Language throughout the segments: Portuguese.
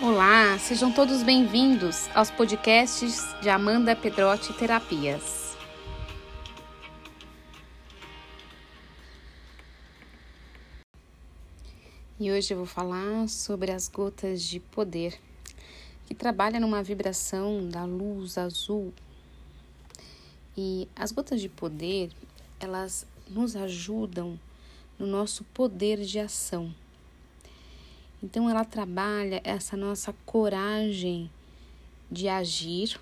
Olá, sejam todos bem-vindos aos podcasts de Amanda Pedrotti Terapias. E hoje eu vou falar sobre as gotas de poder, que trabalha numa vibração da luz azul. E as gotas de poder, elas nos ajudam no nosso poder de ação. Então ela trabalha essa nossa coragem de agir,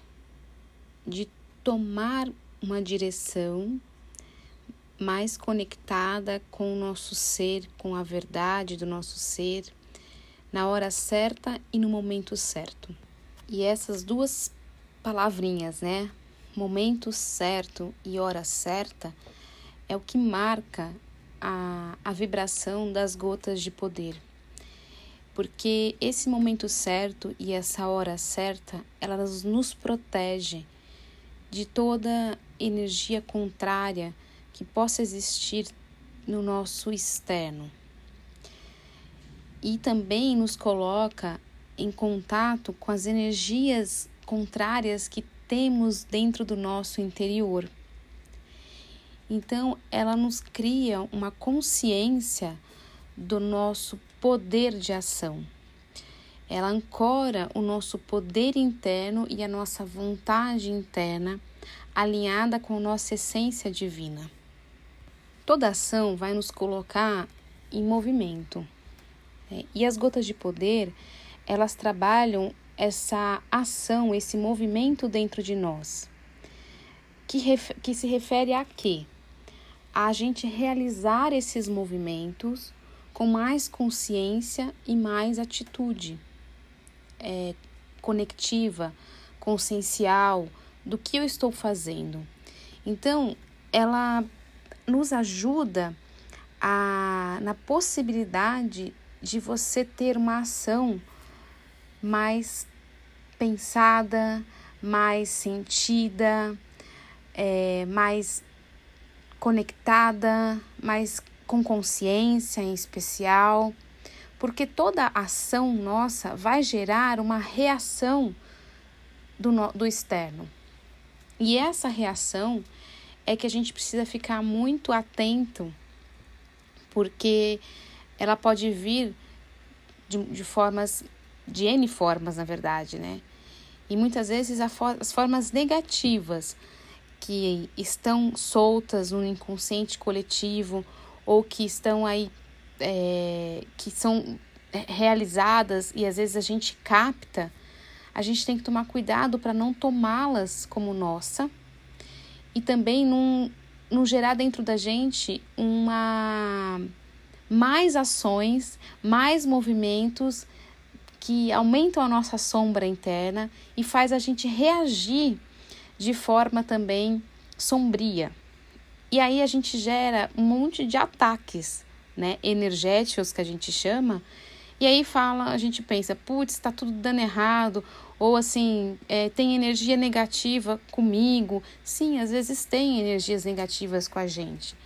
de tomar uma direção mais conectada com o nosso ser, com a verdade do nosso ser, na hora certa e no momento certo. E essas duas palavrinhas, né? Momento certo e hora certa, é o que marca a, a vibração das gotas de poder porque esse momento certo e essa hora certa, elas nos protege de toda energia contrária que possa existir no nosso externo. E também nos coloca em contato com as energias contrárias que temos dentro do nosso interior. Então, ela nos cria uma consciência do nosso poder de ação. Ela ancora o nosso poder interno e a nossa vontade interna alinhada com nossa essência divina. Toda ação vai nos colocar em movimento. Né? E as gotas de poder, elas trabalham essa ação, esse movimento dentro de nós. Que, que se refere a quê? A gente realizar esses movimentos com mais consciência e mais atitude é, conectiva, consciencial do que eu estou fazendo. Então, ela nos ajuda a, na possibilidade de você ter uma ação mais pensada, mais sentida, é, mais conectada, mais com consciência em especial, porque toda ação nossa vai gerar uma reação do, do externo. E essa reação é que a gente precisa ficar muito atento, porque ela pode vir de, de formas, de N formas, na verdade, né? E muitas vezes as formas negativas que estão soltas no inconsciente coletivo ou que estão aí, é, que são realizadas e às vezes a gente capta, a gente tem que tomar cuidado para não tomá-las como nossa e também não, não gerar dentro da gente uma mais ações, mais movimentos que aumentam a nossa sombra interna e faz a gente reagir de forma também sombria. E aí a gente gera um monte de ataques, né, energéticos que a gente chama. E aí fala, a gente pensa, putz, está tudo dando errado, ou assim, é, tem energia negativa comigo. Sim, às vezes tem energias negativas com a gente.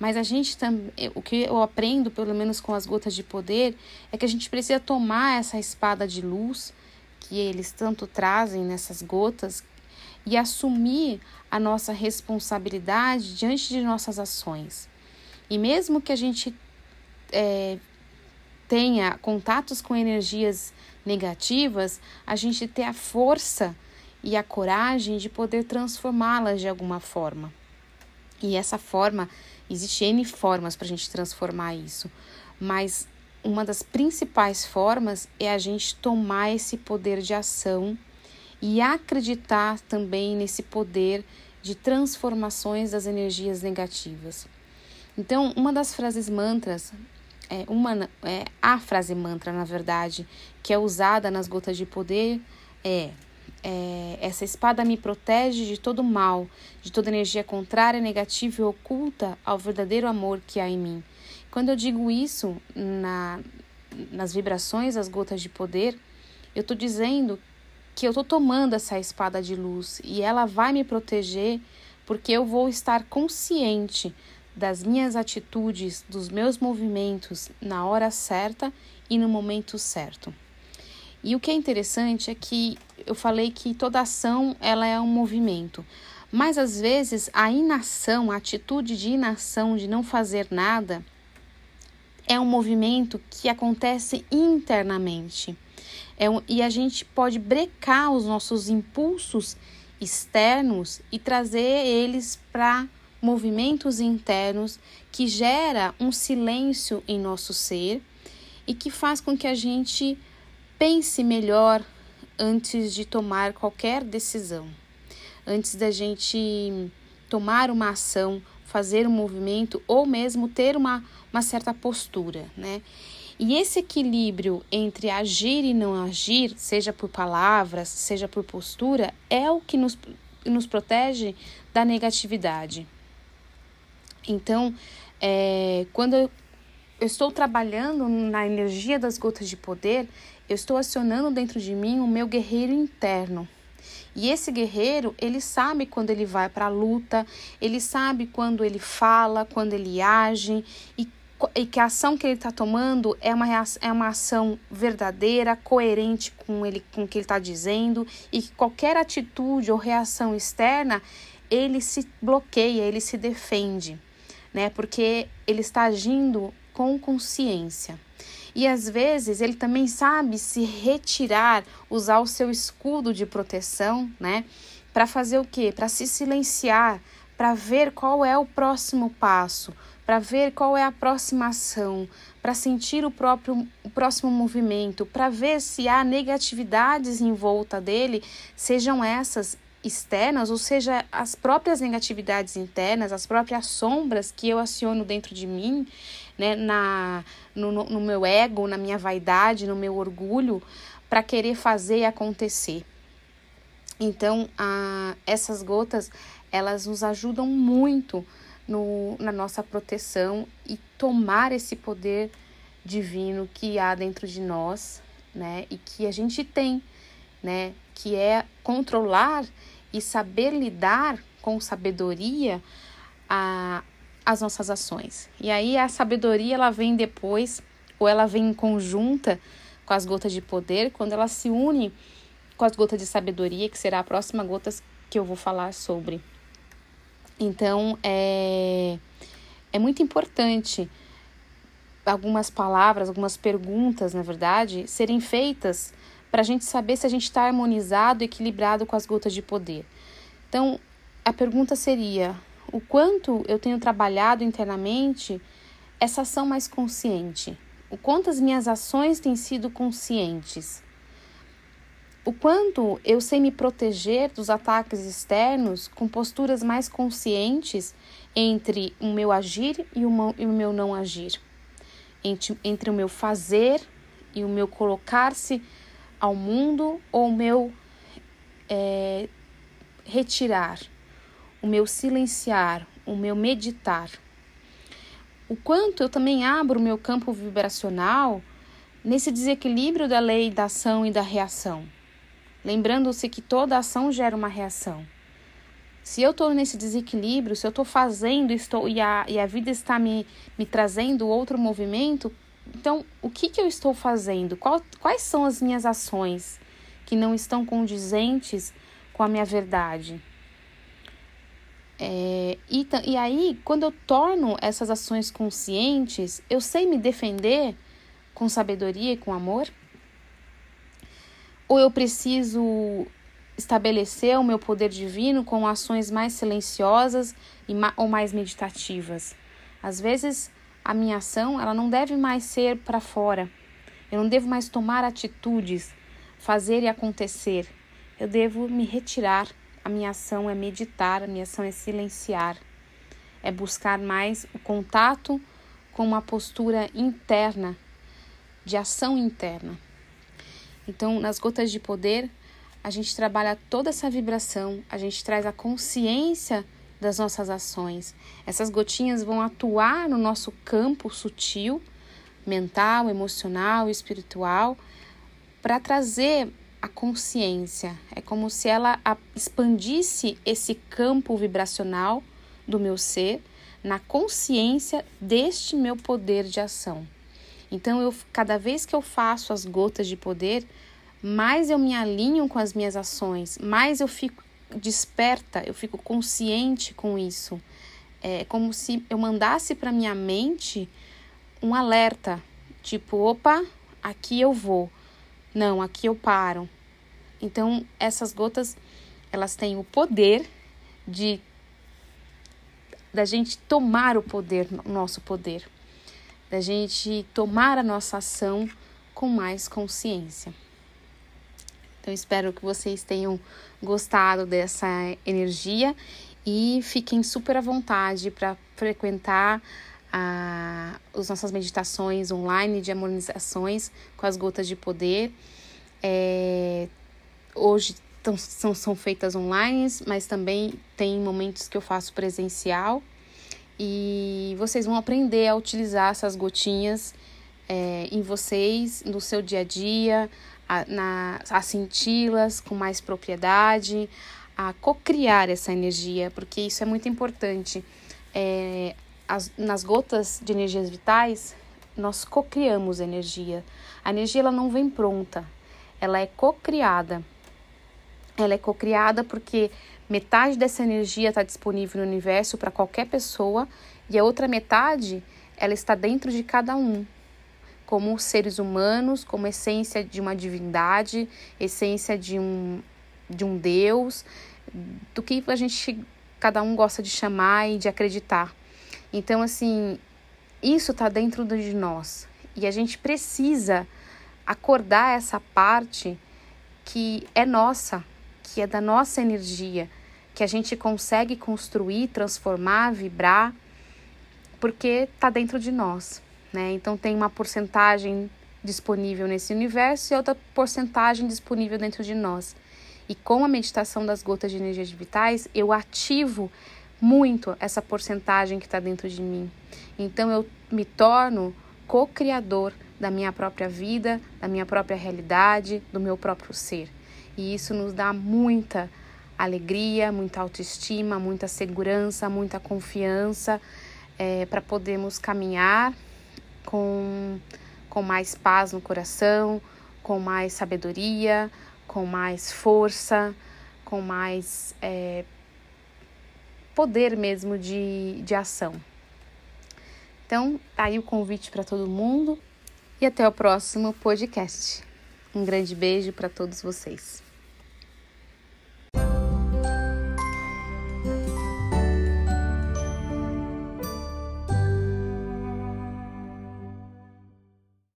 Mas a gente também, o que eu aprendo, pelo menos com as gotas de poder, é que a gente precisa tomar essa espada de luz que eles tanto trazem nessas gotas e assumir a nossa responsabilidade diante de nossas ações. E mesmo que a gente é, tenha contatos com energias negativas, a gente ter a força e a coragem de poder transformá-las de alguma forma. E essa forma, existe N formas para a gente transformar isso, mas uma das principais formas é a gente tomar esse poder de ação e acreditar também nesse poder de transformações das energias negativas. Então, uma das frases mantras, é uma é a frase mantra, na verdade, que é usada nas gotas de poder é, é essa espada me protege de todo mal, de toda energia contrária, negativa e oculta ao verdadeiro amor que há em mim. Quando eu digo isso na, nas vibrações das gotas de poder, eu estou dizendo que eu estou tomando essa espada de luz e ela vai me proteger porque eu vou estar consciente das minhas atitudes, dos meus movimentos na hora certa e no momento certo. E o que é interessante é que eu falei que toda ação ela é um movimento. Mas às vezes a inação, a atitude de inação, de não fazer nada, é um movimento que acontece internamente. É um, e a gente pode brecar os nossos impulsos externos e trazer eles para movimentos internos que gera um silêncio em nosso ser e que faz com que a gente pense melhor antes de tomar qualquer decisão. Antes da gente tomar uma ação, fazer um movimento ou mesmo ter uma, uma certa postura, né? E esse equilíbrio entre agir e não agir, seja por palavras, seja por postura, é o que nos, nos protege da negatividade. Então, é, quando eu estou trabalhando na energia das gotas de poder, eu estou acionando dentro de mim o meu guerreiro interno. E esse guerreiro, ele sabe quando ele vai para a luta, ele sabe quando ele fala, quando ele age e e que a ação que ele está tomando é uma, é uma ação verdadeira, coerente com, ele, com o que ele está dizendo, e que qualquer atitude ou reação externa ele se bloqueia, ele se defende, né? Porque ele está agindo com consciência. E às vezes ele também sabe se retirar, usar o seu escudo de proteção, né? Para fazer o quê? Para se silenciar, para ver qual é o próximo passo, para ver qual é a próxima ação, para sentir o próprio o próximo movimento, para ver se há negatividades em volta dele, sejam essas externas, ou seja, as próprias negatividades internas, as próprias sombras que eu aciono dentro de mim, né, na, no, no meu ego, na minha vaidade, no meu orgulho, para querer fazer acontecer. Então, a, essas gotas, elas nos ajudam muito no, na nossa proteção e tomar esse poder divino que há dentro de nós, né? E que a gente tem, né? Que é controlar e saber lidar com sabedoria a, as nossas ações. E aí a sabedoria ela vem depois, ou ela vem em conjunta com as gotas de poder, quando ela se une com as gotas de sabedoria, que será a próxima gota que eu vou falar sobre. Então, é, é muito importante algumas palavras, algumas perguntas, na verdade, serem feitas para a gente saber se a gente está harmonizado, equilibrado com as gotas de poder. Então, a pergunta seria: o quanto eu tenho trabalhado internamente essa ação mais consciente? O quanto as minhas ações têm sido conscientes? O quanto eu sei me proteger dos ataques externos com posturas mais conscientes entre o meu agir e o meu não agir, entre, entre o meu fazer e o meu colocar-se ao mundo ou o meu é, retirar, o meu silenciar, o meu meditar. O quanto eu também abro o meu campo vibracional nesse desequilíbrio da lei da ação e da reação lembrando-se que toda ação gera uma reação. Se eu estou nesse desequilíbrio, se eu estou fazendo estou, e, a, e a vida está me, me trazendo outro movimento, então o que, que eu estou fazendo? Qual, quais são as minhas ações que não estão condizentes com a minha verdade? É, e, e aí, quando eu torno essas ações conscientes, eu sei me defender com sabedoria e com amor? Ou eu preciso estabelecer o meu poder divino com ações mais silenciosas e ma ou mais meditativas? Às vezes, a minha ação ela não deve mais ser para fora. Eu não devo mais tomar atitudes, fazer e acontecer. Eu devo me retirar. A minha ação é meditar, a minha ação é silenciar. É buscar mais o contato com uma postura interna, de ação interna. Então, nas gotas de poder, a gente trabalha toda essa vibração, a gente traz a consciência das nossas ações. Essas gotinhas vão atuar no nosso campo sutil, mental, emocional, espiritual, para trazer a consciência. É como se ela expandisse esse campo vibracional do meu ser na consciência deste meu poder de ação. Então, eu, cada vez que eu faço as gotas de poder, mais eu me alinho com as minhas ações, mais eu fico desperta, eu fico consciente com isso. É como se eu mandasse para minha mente um alerta, tipo, opa, aqui eu vou. Não, aqui eu paro. Então, essas gotas, elas têm o poder de da gente tomar o poder, o nosso poder, da gente tomar a nossa ação com mais consciência. Então, espero que vocês tenham gostado dessa energia e fiquem super à vontade para frequentar a, as nossas meditações online de harmonizações com as gotas de poder. É, hoje tão, são, são feitas online, mas também tem momentos que eu faço presencial. E vocês vão aprender a utilizar essas gotinhas é, em vocês, no seu dia a dia, a, na, a senti-las com mais propriedade, a cocriar essa energia, porque isso é muito importante. É, as, nas gotas de energias vitais, nós cocriamos energia. A energia ela não vem pronta, ela é cocriada. Ela é cocriada porque metade dessa energia está disponível no universo para qualquer pessoa e a outra metade ela está dentro de cada um. Como seres humanos, como essência de uma divindade, essência de um, de um Deus, do que a gente, cada um gosta de chamar e de acreditar. Então, assim, isso está dentro de nós. E a gente precisa acordar essa parte que é nossa, que é da nossa energia, que a gente consegue construir, transformar, vibrar, porque está dentro de nós né? Então tem uma porcentagem disponível nesse universo e outra porcentagem disponível dentro de nós. E com a meditação das gotas de energias vitais, eu ativo muito essa porcentagem que está dentro de mim. Então eu me torno co-criador da minha própria vida, da minha própria realidade, do meu próprio ser. E isso nos dá muita alegria, muita autoestima, muita segurança, muita confiança é, para podermos caminhar com, com mais paz no coração, com mais sabedoria, com mais força, com mais é, poder mesmo de, de ação. Então, tá aí o convite para todo mundo e até o próximo podcast. Um grande beijo para todos vocês.